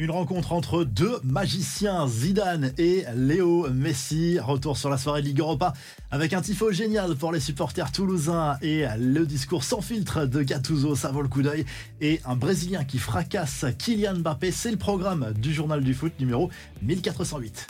Une rencontre entre deux magiciens, Zidane et Léo Messi. Retour sur la soirée Ligue Europa avec un tifo génial pour les supporters toulousains et le discours sans filtre de Gattuso, ça vaut le coup d'œil. Et un Brésilien qui fracasse Kylian Mbappé, c'est le programme du journal du foot numéro 1408.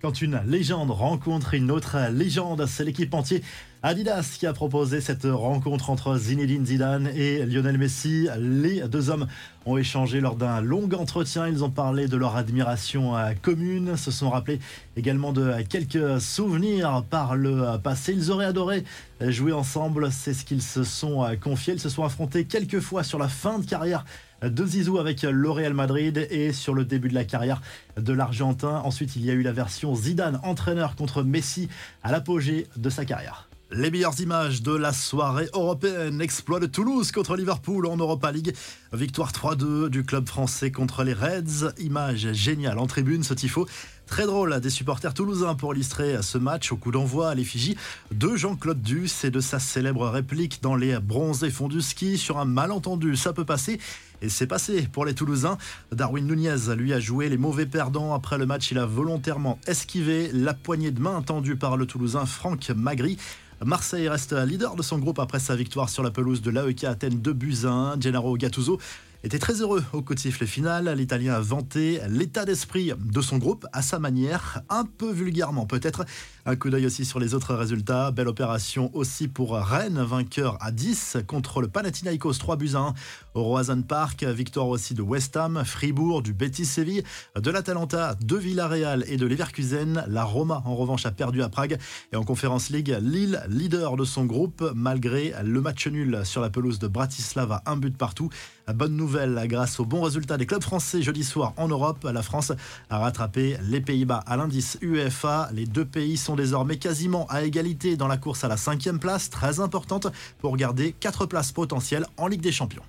Quand une légende rencontre une autre légende, c'est l'équipe entière Adidas qui a proposé cette rencontre entre Zinedine Zidane et Lionel Messi. Les deux hommes ont échangé lors d'un long entretien. Ils ont parlé de leur admiration commune, se sont rappelés également de quelques souvenirs par le passé. Ils auraient adoré jouer ensemble, c'est ce qu'ils se sont confiés. Ils se sont affrontés quelques fois sur la fin de carrière de Zizou avec le Real Madrid et sur le début de la carrière de l'Argentin. Ensuite, il y a eu la version Zidane, entraîneur contre Messi à l'apogée de sa carrière. Les meilleures images de la soirée européenne. Exploit de Toulouse contre Liverpool en Europa League. Victoire 3-2 du club français contre les Reds. Image géniale en tribune, ce tifo. Très drôle des supporters toulousains pour illustrer ce match au coup d'envoi à l'effigie de Jean-Claude Duss et de sa célèbre réplique dans les bronzés fonds du ski sur un malentendu. Ça peut passer. Et c'est passé pour les Toulousains. Darwin Nunez lui a joué les mauvais perdants. Après le match, il a volontairement esquivé la poignée de main tendue par le Toulousain Franck Magri. Marseille reste leader de son groupe après sa victoire sur la pelouse de l'AEK Athènes de Buzyn. Gennaro Gattuso était très heureux au coup de sifflet final. L'Italien a vanté l'état d'esprit de son groupe à sa manière, un peu vulgairement peut-être. Un coup d'œil aussi sur les autres résultats. Belle opération aussi pour Rennes, vainqueur à 10 contre le Panathinaikos 3 buts 1 au Roazhon Park. Victoire aussi de West Ham, Fribourg, du Betis Séville, de l'Atalanta, de Villarreal et de Leverkusen. La Roma en revanche a perdu à Prague. Et en Conférence League, Lille, leader de son groupe, malgré le match nul sur la pelouse de Bratislava, un but partout. Bonne nouvelle, grâce au bon résultat des clubs français jeudi soir en Europe, la France a rattrapé les Pays-Bas à l'indice UEFA. Les deux pays sont désormais quasiment à égalité dans la course à la cinquième place, très importante pour garder quatre places potentielles en Ligue des Champions.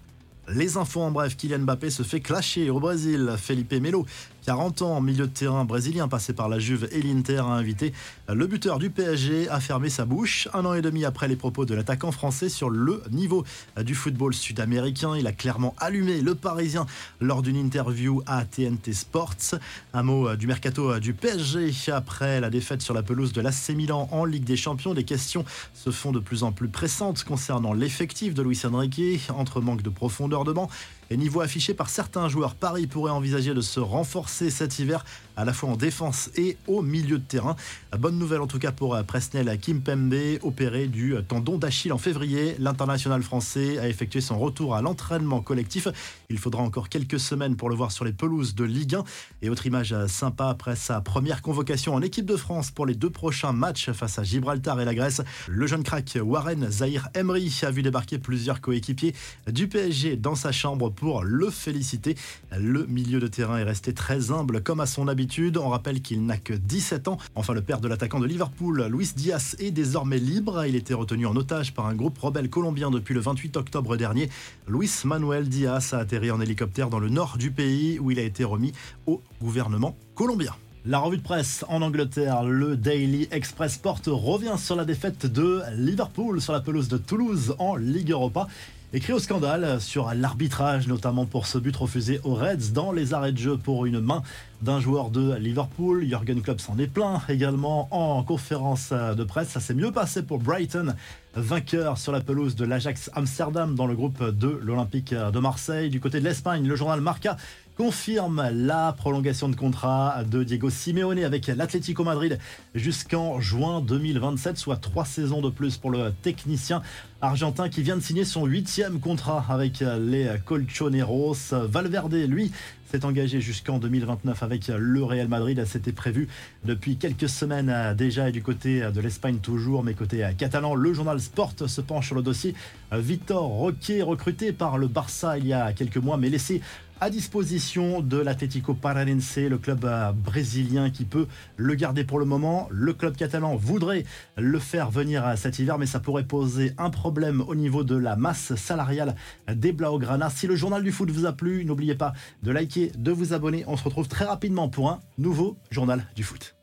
Les infos en bref, Kylian Mbappé se fait clasher au Brésil. Felipe Melo 40 ans, milieu de terrain brésilien passé par la Juve et l'Inter, a invité le buteur du PSG à fermer sa bouche. Un an et demi après les propos de l'attaquant français sur le niveau du football sud-américain, il a clairement allumé le Parisien lors d'une interview à TNT Sports. Un mot du mercato du PSG après la défaite sur la pelouse de l'AC Milan en Ligue des Champions. Des questions se font de plus en plus pressantes concernant l'effectif de Luis Enrique, entre manque de profondeur de banc et niveau affiché par certains joueurs. Paris pourrait envisager de se renforcer cet hiver, à la fois en défense et au milieu de terrain. Bonne nouvelle en tout cas pour euh, Presnel Kimpembe, opéré du euh, tendon d'Achille en février. L'international français a effectué son retour à l'entraînement collectif. Il faudra encore quelques semaines pour le voir sur les pelouses de Ligue 1. Et autre image euh, sympa après sa première convocation en équipe de France pour les deux prochains matchs face à Gibraltar et la Grèce. Le jeune crack Warren Zahir Emery a vu débarquer plusieurs coéquipiers du PSG dans sa chambre pour le féliciter. Le milieu de terrain est resté très humble comme à son habitude. On rappelle qu'il n'a que 17 ans. Enfin, le père de l'attaquant de Liverpool, Luis Diaz, est désormais libre. Il était retenu en otage par un groupe rebelle colombien depuis le 28 octobre dernier. Luis Manuel Diaz a atterri en hélicoptère dans le nord du pays où il a été remis au gouvernement colombien. La revue de presse en Angleterre, le Daily Express Sport revient sur la défaite de Liverpool sur la pelouse de Toulouse en Ligue Europa écrit au scandale sur l'arbitrage, notamment pour ce but refusé aux Reds dans les arrêts de jeu pour une main d'un joueur de Liverpool. Jürgen Klopp s'en est plein également en conférence de presse. Ça s'est mieux passé pour Brighton, vainqueur sur la pelouse de l'Ajax Amsterdam dans le groupe de l'Olympique de Marseille. Du côté de l'Espagne, le journal Marca confirme la prolongation de contrat de Diego Simeone avec l'Atlético Madrid jusqu'en juin 2027, soit trois saisons de plus pour le technicien argentin qui vient de signer son huitième contrat avec les Colchoneros. Valverde, lui, s'est engagé jusqu'en 2029 avec le Real Madrid. C'était prévu depuis quelques semaines déjà et du côté de l'Espagne toujours, mais côté catalan, le journal Sport se penche sur le dossier. Victor Roquet, recruté par le Barça il y a quelques mois, mais laissé à disposition de l'Atlético Paranense, le club euh, brésilien qui peut le garder pour le moment. Le club catalan voudrait le faire venir cet hiver, mais ça pourrait poser un problème au niveau de la masse salariale des Blaugrana. Si le journal du foot vous a plu, n'oubliez pas de liker, de vous abonner. On se retrouve très rapidement pour un nouveau journal du foot.